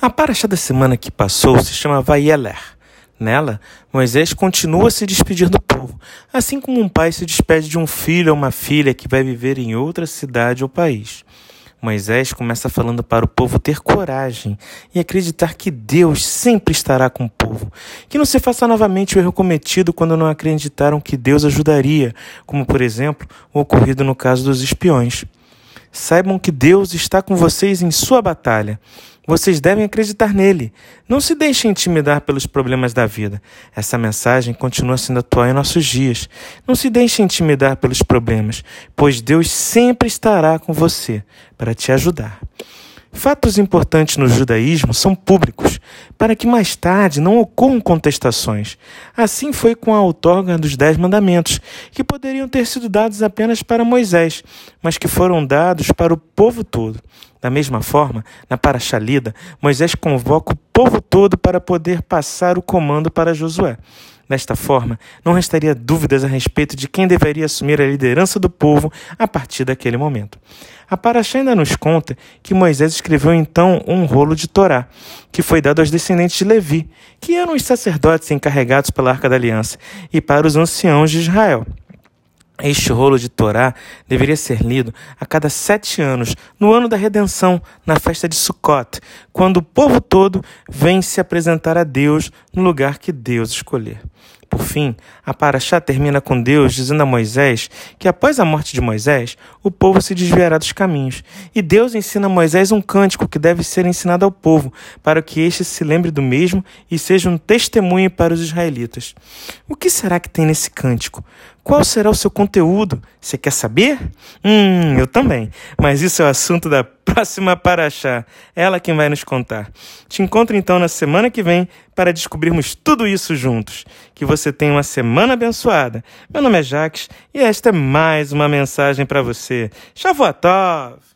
A paraxá da semana que passou se chama Vayeler. Nela, Moisés continua a se despedir do povo, assim como um pai se despede de um filho ou uma filha que vai viver em outra cidade ou país. Moisés começa falando para o povo ter coragem e acreditar que Deus sempre estará com o povo. Que não se faça novamente o erro cometido quando não acreditaram que Deus ajudaria, como por exemplo o ocorrido no caso dos espiões. Saibam que Deus está com vocês em sua batalha. Vocês devem acreditar nele. Não se deixem intimidar pelos problemas da vida. Essa mensagem continua sendo atual em nossos dias. Não se deixem intimidar pelos problemas, pois Deus sempre estará com você para te ajudar. Fatos importantes no judaísmo são públicos, para que mais tarde não ocorram contestações. Assim foi com a outorga dos Dez Mandamentos, que poderiam ter sido dados apenas para Moisés, mas que foram dados para o povo todo. Da mesma forma, na Parashalida, Moisés convoca o povo todo para poder passar o comando para Josué. Desta forma, não restaria dúvidas a respeito de quem deveria assumir a liderança do povo a partir daquele momento. A Paraxá ainda nos conta que Moisés escreveu então um rolo de Torá, que foi dado aos descendentes de Levi, que eram os sacerdotes encarregados pela Arca da Aliança, e para os anciãos de Israel. Este rolo de Torá deveria ser lido a cada sete anos, no ano da redenção, na festa de Sukkot, quando o povo todo vem se apresentar a Deus no lugar que Deus escolher. Por fim, a Paraxá termina com Deus dizendo a Moisés que após a morte de Moisés, o povo se desviará dos caminhos. E Deus ensina a Moisés um cântico que deve ser ensinado ao povo, para que este se lembre do mesmo e seja um testemunho para os israelitas. O que será que tem nesse cântico? Qual será o seu conteúdo? Você quer saber? Hum, eu também. Mas isso é o assunto da próxima Paraxá. Ela quem vai nos contar. Te encontro então na semana que vem para descobrirmos tudo isso juntos. Que você tenha uma semana abençoada. Meu nome é Jaques e esta é mais uma mensagem para você. Shavuot!